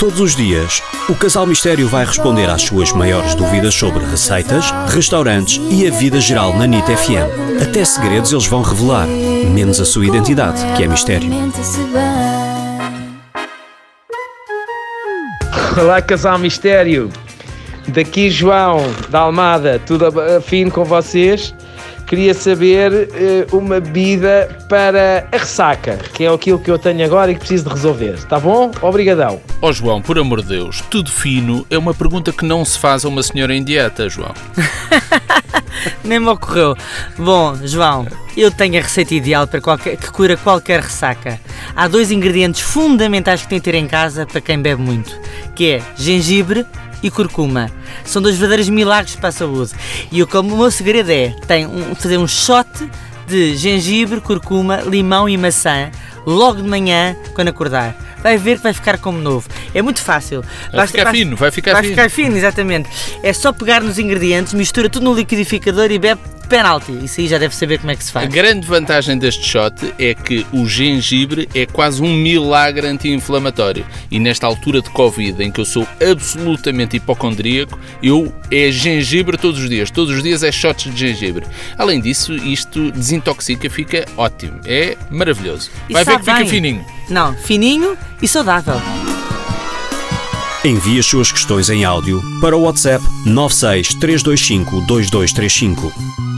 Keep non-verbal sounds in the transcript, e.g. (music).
Todos os dias, o Casal Mistério vai responder às suas maiores dúvidas sobre receitas, restaurantes e a vida geral na NIT FM. Até segredos eles vão revelar, menos a sua identidade, que é mistério. Olá, Casal Mistério. Daqui João da Almada, tudo afim com vocês. Queria saber uh, uma bebida para a ressaca, que é aquilo que eu tenho agora e que preciso de resolver. Está bom? Obrigadão. Ó oh, João, por amor de Deus, tudo fino é uma pergunta que não se faz a uma senhora em dieta, João. (laughs) Nem me ocorreu. Bom, João, eu tenho a receita ideal para qualquer, que cura qualquer ressaca. Há dois ingredientes fundamentais que tem que ter em casa para quem bebe muito, que é gengibre e curcuma. São dois verdadeiros milagres para a saúde. E o, o meu segredo é tem um, fazer um shot de gengibre, curcuma, limão e maçã logo de manhã quando acordar. Vai ver que vai ficar como novo. É muito fácil. Vai ficar vai, fino, vai ficar vai fino. Vai ficar fino, exatamente. É só pegar nos ingredientes, mistura tudo no liquidificador e bebe penalti. Isso aí já deve saber como é que se faz. A grande vantagem deste shot é que o gengibre é quase um milagre anti-inflamatório. E nesta altura de Covid, em que eu sou absolutamente hipocondríaco, eu é gengibre todos os dias. Todos os dias é shots de gengibre. Além disso, isto desintoxica, fica ótimo. É maravilhoso. E Vai ver que bem. fica fininho. Não, fininho e saudável. Envie as suas questões em áudio para o WhatsApp 96 325 2235.